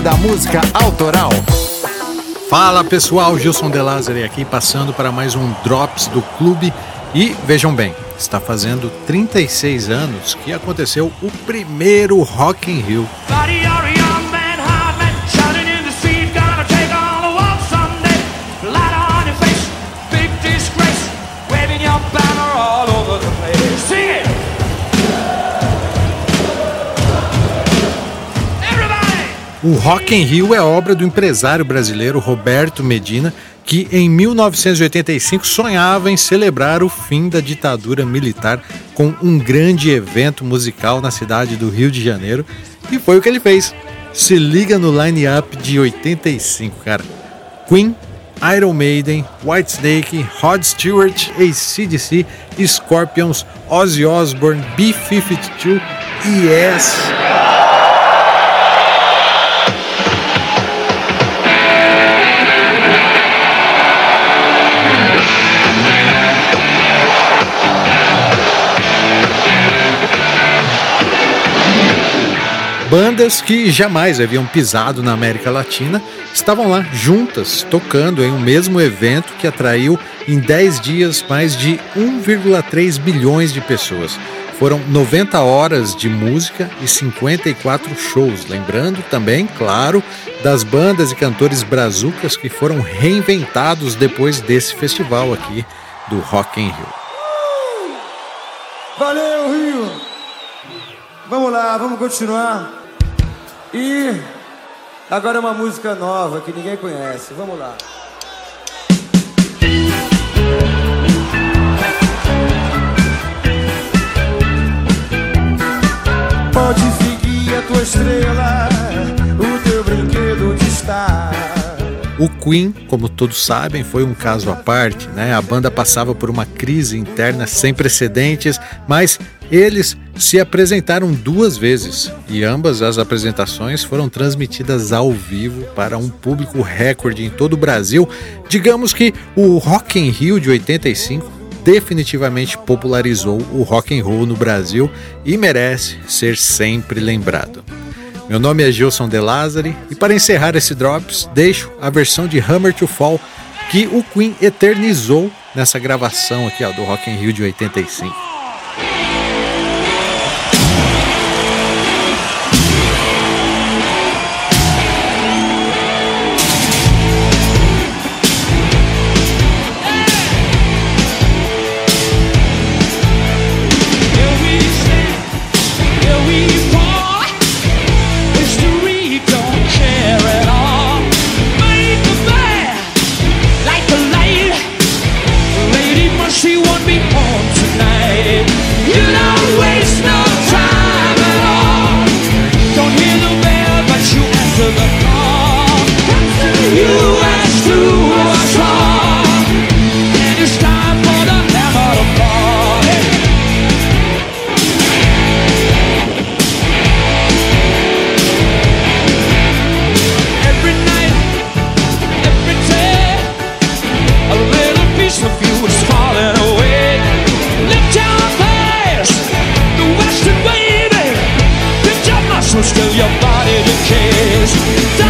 da música autoral. Fala pessoal, Gilson De Lázari aqui passando para mais um Drops do clube. E vejam bem, está fazendo 36 anos que aconteceu o primeiro Rock in Rio. O Rock in Rio é obra do empresário brasileiro Roberto Medina, que em 1985 sonhava em celebrar o fim da ditadura militar com um grande evento musical na cidade do Rio de Janeiro, e foi o que ele fez. Se liga no line-up de 85, cara. Queen, Iron Maiden, Whitesnake, Rod Stewart, ACDC, Scorpions, Ozzy Osbourne, B-52 e Yes... Bandas que jamais haviam pisado na América Latina estavam lá juntas, tocando em um mesmo evento que atraiu em 10 dias mais de 1,3 bilhões de pessoas. Foram 90 horas de música e 54 shows. Lembrando também, claro, das bandas e cantores brazucas que foram reinventados depois desse festival aqui do Rock in Rio. Valeu, Rio! Vamos lá, vamos continuar. E agora é uma música nova que ninguém conhece. Vamos lá. Pode seguir a tua estrela, o teu brinquedo de estar. O Queen, como todos sabem, foi um caso à parte, né? A banda passava por uma crise interna sem precedentes, mas eles se apresentaram duas vezes e ambas as apresentações foram transmitidas ao vivo para um público recorde em todo o Brasil. Digamos que o Rock in Rio de 85 definitivamente popularizou o rock and roll no Brasil e merece ser sempre lembrado. Meu nome é Gilson De Lázari e para encerrar esse Drops, deixo a versão de Hammer to Fall que o Queen eternizou nessa gravação aqui ó, do Rock in Rio de 85. still your body decays.